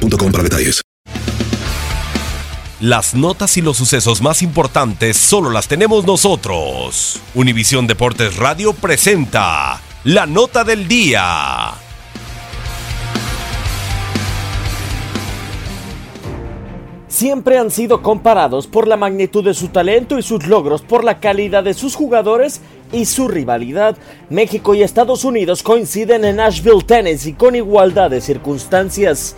para detalles. Las notas y los sucesos más importantes solo las tenemos nosotros. Univisión Deportes Radio presenta la nota del día. Siempre han sido comparados por la magnitud de su talento y sus logros, por la calidad de sus jugadores y su rivalidad. México y Estados Unidos coinciden en Nashville, Tennessee, con igualdad de circunstancias.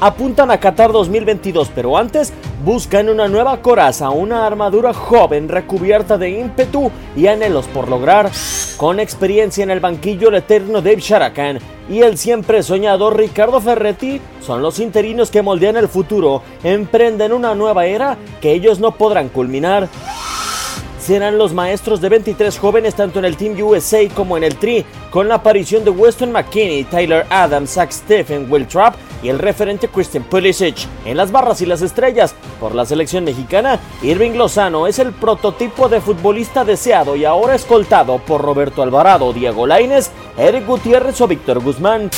Apuntan a Qatar 2022, pero antes buscan una nueva coraza, una armadura joven recubierta de ímpetu y anhelos por lograr. Con experiencia en el banquillo, el eterno Dave Sharakan y el siempre soñador Ricardo Ferretti son los interinos que moldean el futuro, emprenden una nueva era que ellos no podrán culminar serán los maestros de 23 jóvenes tanto en el Team USA como en el Tri, con la aparición de Weston McKinney, Tyler Adams, Zach Stephen, Will Trapp y el referente Christian Pulisic. En las barras y las estrellas, por la selección mexicana, Irving Lozano es el prototipo de futbolista deseado y ahora escoltado por Roberto Alvarado, Diego Lainez, Eric Gutiérrez o Víctor Guzmán.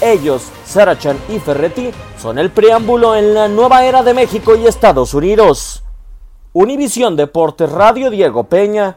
Ellos, Sarachan y Ferretti, son el preámbulo en la nueva era de México y Estados Unidos. Univisión Deportes Radio Diego Peña.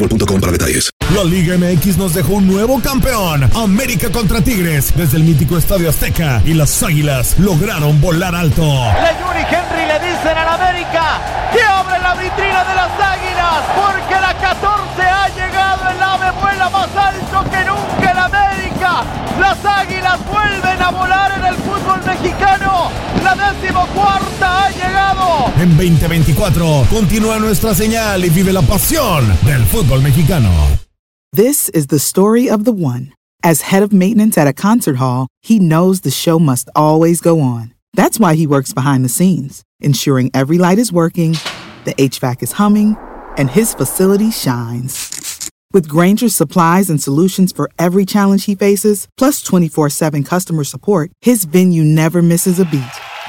La Liga MX nos dejó un nuevo campeón. América contra Tigres. Desde el mítico Estadio Azteca. Y las Águilas lograron volar alto. Leyuri Henry le dicen al América que abre la vitrina de las Águilas. Porque la En 2024 continúa nuestra señal y vive la pasión del fútbol mexicano. This is the story of the one. As head of maintenance at a concert hall, he knows the show must always go on. That's why he works behind the scenes, ensuring every light is working, the HVAC is humming, and his facility shines. With Granger's supplies and solutions for every challenge he faces, plus 24 7 customer support, his venue never misses a beat.